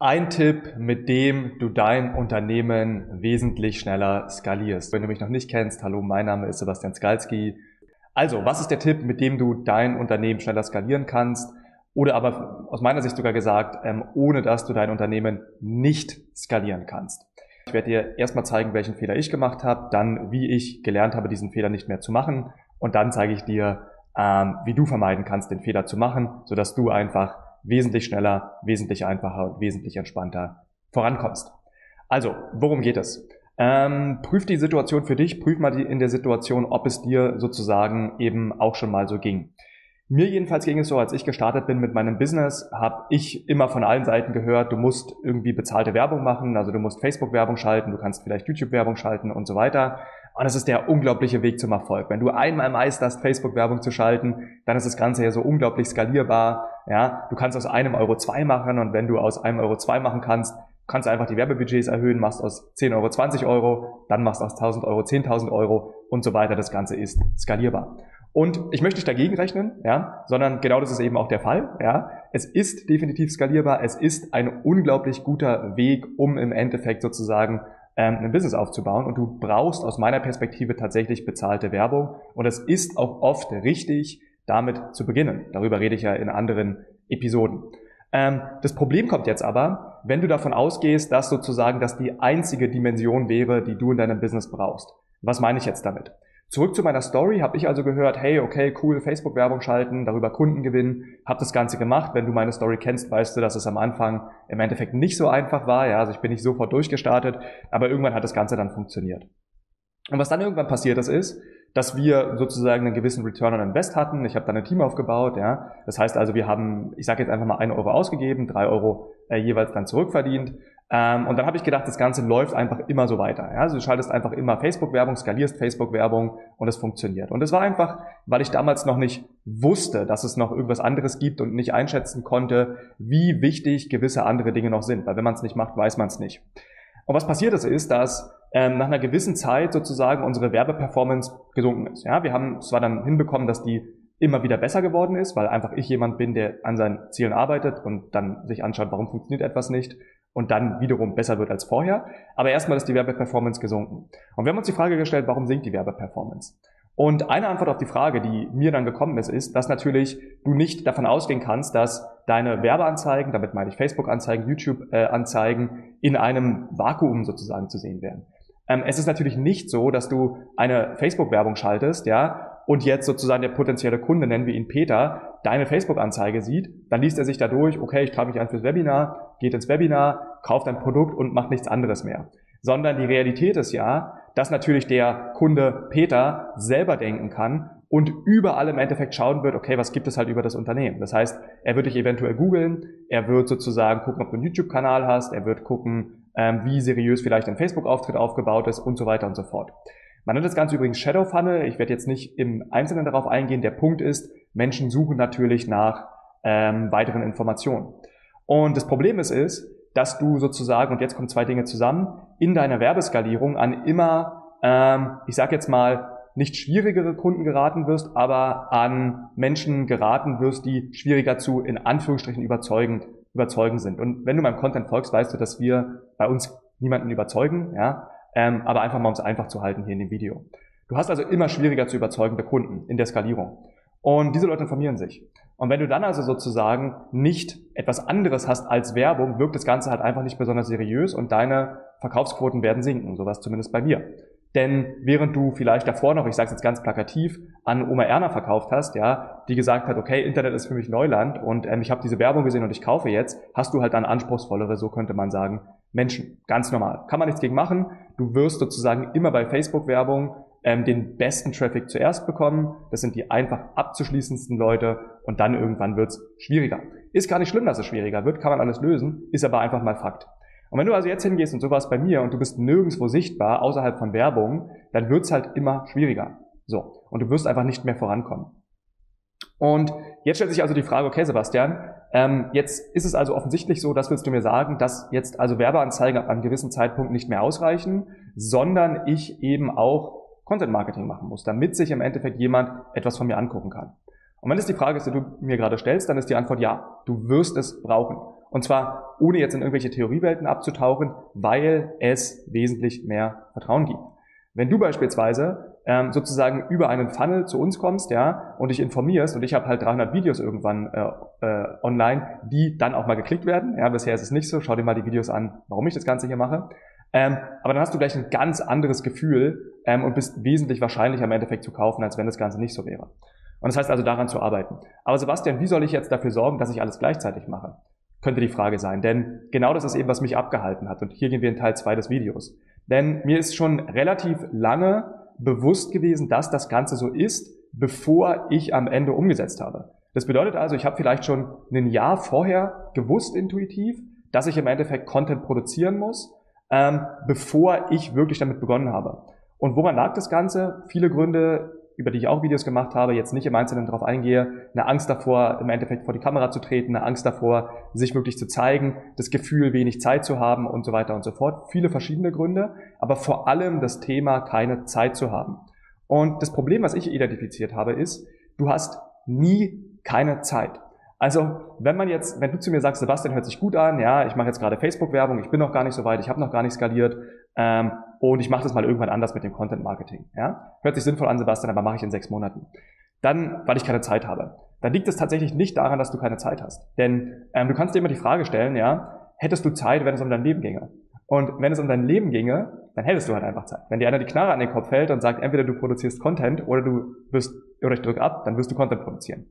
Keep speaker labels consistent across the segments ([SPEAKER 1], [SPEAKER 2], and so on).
[SPEAKER 1] Ein Tipp, mit dem du dein Unternehmen wesentlich schneller skalierst. Wenn du mich noch nicht kennst, hallo, mein Name ist Sebastian Skalski. Also, was ist der Tipp, mit dem du dein Unternehmen schneller skalieren kannst? Oder aber aus meiner Sicht sogar gesagt, ähm, ohne dass du dein Unternehmen nicht skalieren kannst. Ich werde dir erstmal zeigen, welchen Fehler ich gemacht habe, dann wie ich gelernt habe, diesen Fehler nicht mehr zu machen und dann zeige ich dir, ähm, wie du vermeiden kannst, den Fehler zu machen, sodass du einfach wesentlich schneller, wesentlich einfacher und wesentlich entspannter vorankommst. Also, worum geht es? Ähm, prüf die Situation für dich, prüf mal die, in der Situation, ob es dir sozusagen eben auch schon mal so ging. Mir jedenfalls ging es so, als ich gestartet bin mit meinem Business, habe ich immer von allen Seiten gehört, du musst irgendwie bezahlte Werbung machen, also du musst Facebook-Werbung schalten, du kannst vielleicht YouTube-Werbung schalten und so weiter. Und das ist der unglaubliche Weg zum Erfolg. Wenn du einmal meisterst, Facebook-Werbung zu schalten, dann ist das Ganze ja so unglaublich skalierbar. Ja, du kannst aus einem Euro zwei machen und wenn du aus einem Euro zwei machen kannst, kannst du einfach die Werbebudgets erhöhen, machst aus 10 Euro 20 Euro, dann machst aus 1000 Euro 10.000 Euro und so weiter. Das Ganze ist skalierbar. Und ich möchte nicht dagegen rechnen, ja, sondern genau das ist eben auch der Fall, ja. Es ist definitiv skalierbar, es ist ein unglaublich guter Weg, um im Endeffekt sozusagen ein Business aufzubauen und du brauchst aus meiner Perspektive tatsächlich bezahlte Werbung und es ist auch oft richtig, damit zu beginnen. Darüber rede ich ja in anderen Episoden. Ähm, das Problem kommt jetzt aber, wenn du davon ausgehst, dass sozusagen das die einzige Dimension wäre, die du in deinem Business brauchst. Was meine ich jetzt damit? Zurück zu meiner Story habe ich also gehört, hey, okay, cool, Facebook-Werbung schalten, darüber Kunden gewinnen, habe das Ganze gemacht. Wenn du meine Story kennst, weißt du, dass es am Anfang im Endeffekt nicht so einfach war. Ja, also ich bin nicht sofort durchgestartet, aber irgendwann hat das Ganze dann funktioniert. Und was dann irgendwann passiert ist, ist, dass wir sozusagen einen gewissen Return on Invest hatten. Ich habe dann ein Team aufgebaut, ja. Das heißt also, wir haben, ich sage jetzt einfach mal einen Euro ausgegeben, drei Euro äh, jeweils dann zurückverdient. Ähm, und dann habe ich gedacht, das Ganze läuft einfach immer so weiter. Ja? Also du schaltest einfach immer Facebook-Werbung, skalierst Facebook-Werbung und es funktioniert. Und es war einfach, weil ich damals noch nicht wusste, dass es noch irgendwas anderes gibt und nicht einschätzen konnte, wie wichtig gewisse andere Dinge noch sind. Weil wenn man es nicht macht, weiß man es nicht. Und was passiert ist, ist, dass ähm, nach einer gewissen Zeit sozusagen unsere Werbeperformance gesunken ist. Ja, wir haben zwar dann hinbekommen, dass die immer wieder besser geworden ist, weil einfach ich jemand bin, der an seinen Zielen arbeitet und dann sich anschaut, warum funktioniert etwas nicht und dann wiederum besser wird als vorher. Aber erstmal ist die Werbeperformance gesunken. Und wir haben uns die Frage gestellt, warum sinkt die Werbeperformance? Und eine Antwort auf die Frage, die mir dann gekommen ist, ist, dass natürlich du nicht davon ausgehen kannst, dass deine Werbeanzeigen, damit meine ich Facebook-Anzeigen, YouTube-Anzeigen, in einem Vakuum sozusagen zu sehen werden. Ähm, es ist natürlich nicht so, dass du eine Facebook-Werbung schaltest, ja, und jetzt sozusagen der potenzielle Kunde, nennen wir ihn Peter, deine Facebook-Anzeige sieht, dann liest er sich da durch, okay, ich trage mich ein fürs Webinar, geht ins Webinar, kauft ein Produkt und macht nichts anderes mehr. Sondern die Realität ist ja, dass natürlich der Kunde Peter selber denken kann und überall im Endeffekt schauen wird, okay, was gibt es halt über das Unternehmen. Das heißt, er wird dich eventuell googeln, er wird sozusagen gucken, ob du einen YouTube-Kanal hast, er wird gucken, ähm, wie seriös vielleicht ein Facebook-Auftritt aufgebaut ist und so weiter und so fort. Man nennt das Ganze übrigens Shadow Funnel. Ich werde jetzt nicht im Einzelnen darauf eingehen. Der Punkt ist, Menschen suchen natürlich nach ähm, weiteren Informationen. Und das Problem ist, ist, dass du sozusagen, und jetzt kommen zwei Dinge zusammen, in deiner Werbeskalierung an immer, ähm, ich sage jetzt mal, nicht schwierigere Kunden geraten wirst, aber an Menschen geraten wirst, die schwieriger zu, in Anführungsstrichen, überzeugend, überzeugen sind. Und wenn du meinem Content folgst, weißt du, dass wir bei uns niemanden überzeugen, ja ähm, aber einfach mal um es einfach zu halten hier in dem Video. Du hast also immer schwieriger zu überzeugende Kunden in der Skalierung. Und diese Leute informieren sich. Und wenn du dann also sozusagen nicht etwas anderes hast als Werbung, wirkt das Ganze halt einfach nicht besonders seriös und deine Verkaufsquoten werden sinken. Sowas zumindest bei mir. Denn während du vielleicht davor noch, ich sage es jetzt ganz plakativ, an Oma Erna verkauft hast, ja, die gesagt hat, okay, Internet ist für mich Neuland und ähm, ich habe diese Werbung gesehen und ich kaufe jetzt, hast du halt dann anspruchsvollere, so könnte man sagen, Menschen. Ganz normal. Kann man nichts gegen machen. Du wirst sozusagen immer bei Facebook-Werbung ähm, den besten Traffic zuerst bekommen. Das sind die einfach abzuschließendsten Leute und dann irgendwann wird's schwieriger. Ist gar nicht schlimm, dass es schwieriger wird, kann man alles lösen, ist aber einfach mal Fakt. Und wenn du also jetzt hingehst und sowas bei mir und du bist nirgendwo sichtbar außerhalb von Werbung, dann wird's halt immer schwieriger. So. Und du wirst einfach nicht mehr vorankommen. Und jetzt stellt sich also die Frage, okay, Sebastian, ähm, jetzt ist es also offensichtlich so, das willst du mir sagen, dass jetzt also Werbeanzeigen ab einem gewissen Zeitpunkt nicht mehr ausreichen, sondern ich eben auch Content Marketing machen muss, damit sich im Endeffekt jemand etwas von mir angucken kann. Und wenn es die Frage ist, die du mir gerade stellst, dann ist die Antwort ja, du wirst es brauchen. Und zwar ohne jetzt in irgendwelche Theoriewelten abzutauchen, weil es wesentlich mehr Vertrauen gibt. Wenn du beispielsweise ähm, sozusagen über einen Funnel zu uns kommst, ja, und dich informierst, und ich habe halt 300 Videos irgendwann äh, äh, online, die dann auch mal geklickt werden. Ja, bisher ist es nicht so. Schau dir mal die Videos an, warum ich das Ganze hier mache. Ähm, aber dann hast du gleich ein ganz anderes Gefühl ähm, und bist wesentlich wahrscheinlicher im Endeffekt zu kaufen, als wenn das Ganze nicht so wäre. Und das heißt also daran zu arbeiten. Aber Sebastian, wie soll ich jetzt dafür sorgen, dass ich alles gleichzeitig mache? Könnte die Frage sein. Denn genau das ist eben, was mich abgehalten hat. Und hier gehen wir in Teil 2 des Videos. Denn mir ist schon relativ lange bewusst gewesen, dass das Ganze so ist, bevor ich am Ende umgesetzt habe. Das bedeutet also, ich habe vielleicht schon ein Jahr vorher gewusst intuitiv, dass ich im Endeffekt Content produzieren muss, ähm, bevor ich wirklich damit begonnen habe. Und woran lag das Ganze? Viele Gründe, über die ich auch Videos gemacht habe, jetzt nicht im Einzelnen darauf eingehe, eine Angst davor, im Endeffekt vor die Kamera zu treten, eine Angst davor, sich wirklich zu zeigen, das Gefühl, wenig Zeit zu haben und so weiter und so fort. Viele verschiedene Gründe, aber vor allem das Thema, keine Zeit zu haben. Und das Problem, was ich identifiziert habe, ist, du hast nie keine Zeit. Also, wenn man jetzt, wenn du zu mir sagst, Sebastian hört sich gut an, ja, ich mache jetzt gerade Facebook-Werbung, ich bin noch gar nicht so weit, ich habe noch gar nicht skaliert ähm, und ich mache das mal irgendwann anders mit dem Content-Marketing. Ja? Hört sich sinnvoll an, Sebastian, aber mache ich in sechs Monaten. Dann, weil ich keine Zeit habe. Dann liegt es tatsächlich nicht daran, dass du keine Zeit hast. Denn ähm, du kannst dir immer die Frage stellen, ja, hättest du Zeit, wenn es um dein Leben ginge? Und wenn es um dein Leben ginge, dann hättest du halt einfach Zeit. Wenn dir einer die Knarre an den Kopf hält und sagt, entweder du produzierst Content oder du wirst, oder ich drücke ab, dann wirst du Content produzieren.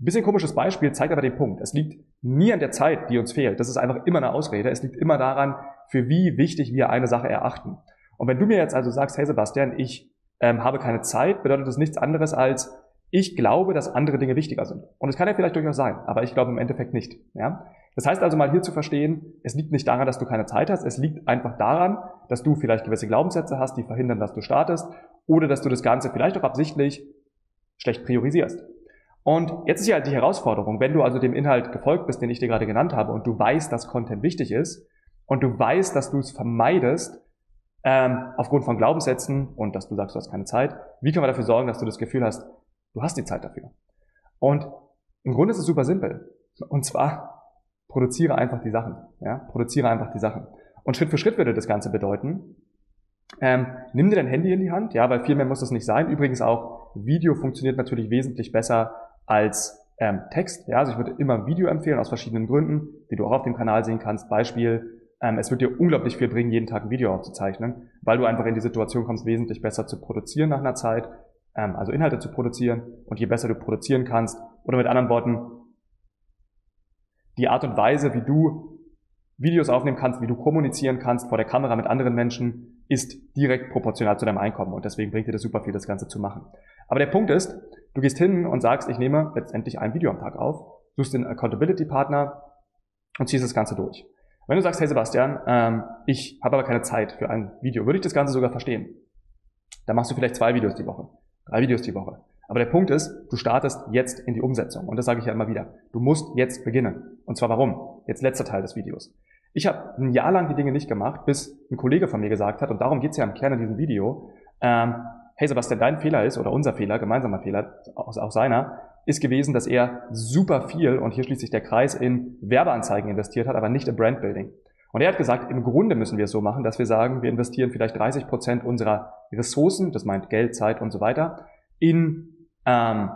[SPEAKER 1] Ein bisschen komisches Beispiel zeigt aber den Punkt. Es liegt nie an der Zeit, die uns fehlt. Das ist einfach immer eine Ausrede. Es liegt immer daran, für wie wichtig wir eine Sache erachten. Und wenn du mir jetzt also sagst, hey Sebastian, ich ähm, habe keine Zeit, bedeutet das nichts anderes als, ich glaube, dass andere Dinge wichtiger sind. Und es kann ja vielleicht durchaus sein, aber ich glaube im Endeffekt nicht. Ja? Das heißt also mal hier zu verstehen, es liegt nicht daran, dass du keine Zeit hast, es liegt einfach daran, dass du vielleicht gewisse Glaubenssätze hast, die verhindern, dass du startest, oder dass du das Ganze vielleicht auch absichtlich schlecht priorisierst. Und jetzt ist ja die Herausforderung, wenn du also dem Inhalt gefolgt bist, den ich dir gerade genannt habe, und du weißt, dass Content wichtig ist, und du weißt, dass du es vermeidest, ähm, aufgrund von Glaubenssätzen und dass du sagst, du hast keine Zeit, wie können wir dafür sorgen, dass du das Gefühl hast, du hast die Zeit dafür? Und im Grunde ist es super simpel. Und zwar produziere einfach die Sachen. Ja? Produziere einfach die Sachen. Und Schritt für Schritt würde das Ganze bedeuten, ähm, nimm dir dein Handy in die Hand, ja, weil viel mehr muss das nicht sein. Übrigens auch Video funktioniert natürlich wesentlich besser als ähm, Text. Ja, also ich würde immer Video empfehlen aus verschiedenen Gründen, die du auch auf dem Kanal sehen kannst. Beispiel, ähm, es wird dir unglaublich viel bringen, jeden Tag ein Video aufzuzeichnen, weil du einfach in die Situation kommst, wesentlich besser zu produzieren nach einer Zeit, ähm, also Inhalte zu produzieren. Und je besser du produzieren kannst, oder mit anderen Worten, die Art und Weise, wie du Videos aufnehmen kannst, wie du kommunizieren kannst vor der Kamera mit anderen Menschen, ist direkt proportional zu deinem Einkommen. Und deswegen bringt dir das super viel, das Ganze zu machen. Aber der Punkt ist, du gehst hin und sagst, ich nehme letztendlich ein Video am Tag auf, suchst den Accountability-Partner und ziehst das Ganze durch. Wenn du sagst, hey Sebastian, ähm, ich habe aber keine Zeit für ein Video, würde ich das Ganze sogar verstehen. Dann machst du vielleicht zwei Videos die Woche, drei Videos die Woche. Aber der Punkt ist, du startest jetzt in die Umsetzung. Und das sage ich ja immer wieder. Du musst jetzt beginnen. Und zwar warum? Jetzt letzter Teil des Videos. Ich habe ein Jahr lang die Dinge nicht gemacht, bis ein Kollege von mir gesagt hat, und darum geht's ja im Kern in diesem Video, ähm, hey Sebastian, dein Fehler ist, oder unser Fehler, gemeinsamer Fehler, auch, seiner, ist gewesen, dass er super viel, und hier schließt sich der Kreis, in Werbeanzeigen investiert hat, aber nicht in Brandbuilding. Und er hat gesagt, im Grunde müssen wir es so machen, dass wir sagen, wir investieren vielleicht 30 Prozent unserer Ressourcen, das meint Geld, Zeit und so weiter, in ähm,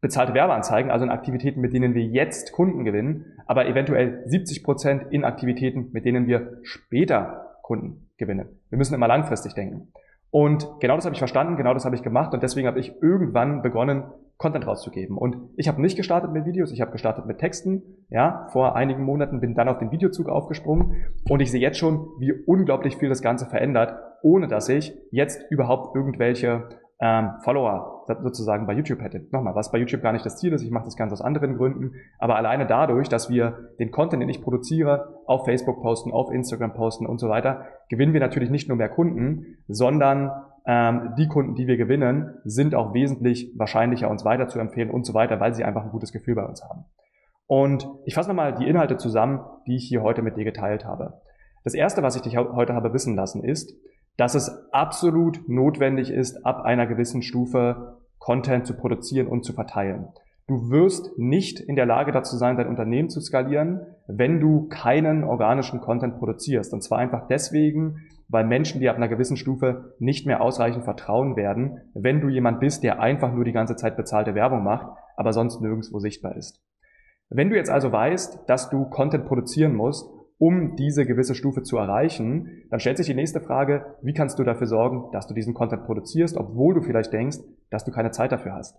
[SPEAKER 1] bezahlte Werbeanzeigen, also in Aktivitäten, mit denen wir jetzt Kunden gewinnen, aber eventuell 70 Prozent in Aktivitäten, mit denen wir später Kunden gewinnen. Wir müssen immer langfristig denken. Und genau das habe ich verstanden, genau das habe ich gemacht und deswegen habe ich irgendwann begonnen, Content rauszugeben. Und ich habe nicht gestartet mit Videos, ich habe gestartet mit Texten. Ja, vor einigen Monaten bin dann auf den Videozug aufgesprungen und ich sehe jetzt schon, wie unglaublich viel das Ganze verändert, ohne dass ich jetzt überhaupt irgendwelche ähm, Follower sozusagen bei YouTube hätte. Nochmal, was bei YouTube gar nicht das Ziel ist, ich mache das Ganze aus anderen Gründen, aber alleine dadurch, dass wir den Content, den ich produziere, auf Facebook posten, auf Instagram posten und so weiter, gewinnen wir natürlich nicht nur mehr Kunden, sondern ähm, die Kunden, die wir gewinnen, sind auch wesentlich wahrscheinlicher, uns weiter zu empfehlen und so weiter, weil sie einfach ein gutes Gefühl bei uns haben. Und ich fasse nochmal die Inhalte zusammen, die ich hier heute mit dir geteilt habe. Das erste, was ich dich heute habe wissen lassen, ist, dass es absolut notwendig ist, ab einer gewissen Stufe Content zu produzieren und zu verteilen. Du wirst nicht in der Lage dazu sein, dein Unternehmen zu skalieren, wenn du keinen organischen Content produzierst. Und zwar einfach deswegen, weil Menschen dir ab einer gewissen Stufe nicht mehr ausreichend vertrauen werden, wenn du jemand bist, der einfach nur die ganze Zeit bezahlte Werbung macht, aber sonst nirgendwo sichtbar ist. Wenn du jetzt also weißt, dass du Content produzieren musst, um diese gewisse Stufe zu erreichen, dann stellt sich die nächste Frage, wie kannst du dafür sorgen, dass du diesen Content produzierst, obwohl du vielleicht denkst, dass du keine Zeit dafür hast.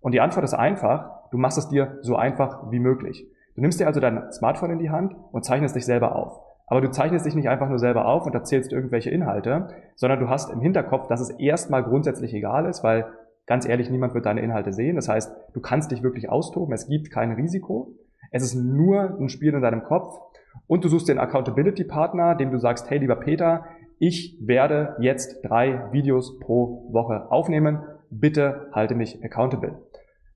[SPEAKER 1] Und die Antwort ist einfach, du machst es dir so einfach wie möglich. Du nimmst dir also dein Smartphone in die Hand und zeichnest dich selber auf. Aber du zeichnest dich nicht einfach nur selber auf und erzählst irgendwelche Inhalte, sondern du hast im Hinterkopf, dass es erstmal grundsätzlich egal ist, weil ganz ehrlich, niemand wird deine Inhalte sehen. Das heißt, du kannst dich wirklich austoben, es gibt kein Risiko. Es ist nur ein Spiel in deinem Kopf und du suchst den Accountability-Partner, dem du sagst, hey lieber Peter, ich werde jetzt drei Videos pro Woche aufnehmen. Bitte halte mich accountable.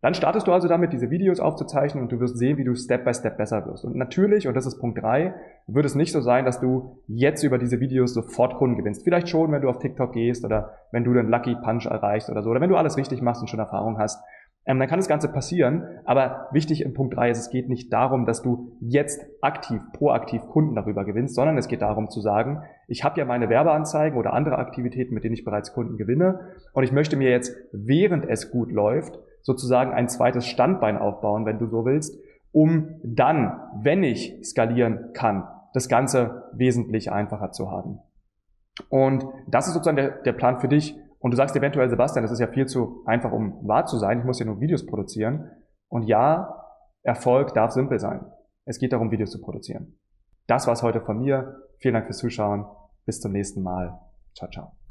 [SPEAKER 1] Dann startest du also damit, diese Videos aufzuzeichnen und du wirst sehen, wie du Step by Step besser wirst. Und natürlich, und das ist Punkt drei, wird es nicht so sein, dass du jetzt über diese Videos sofort Kunden gewinnst. Vielleicht schon, wenn du auf TikTok gehst oder wenn du den Lucky Punch erreichst oder so, oder wenn du alles richtig machst und schon Erfahrung hast. Ähm, dann kann das Ganze passieren. Aber wichtig in Punkt drei ist, es geht nicht darum, dass du jetzt aktiv, proaktiv Kunden darüber gewinnst, sondern es geht darum zu sagen, ich habe ja meine Werbeanzeigen oder andere Aktivitäten, mit denen ich bereits Kunden gewinne und ich möchte mir jetzt, während es gut läuft, sozusagen ein zweites Standbein aufbauen, wenn du so willst, um dann, wenn ich skalieren kann, das Ganze wesentlich einfacher zu haben. Und das ist sozusagen der, der Plan für dich. Und du sagst eventuell, Sebastian, das ist ja viel zu einfach, um wahr zu sein. Ich muss ja nur Videos produzieren. Und ja, Erfolg darf simpel sein. Es geht darum, Videos zu produzieren. Das war's heute von mir. Vielen Dank fürs Zuschauen. Bis zum nächsten Mal. Ciao, ciao.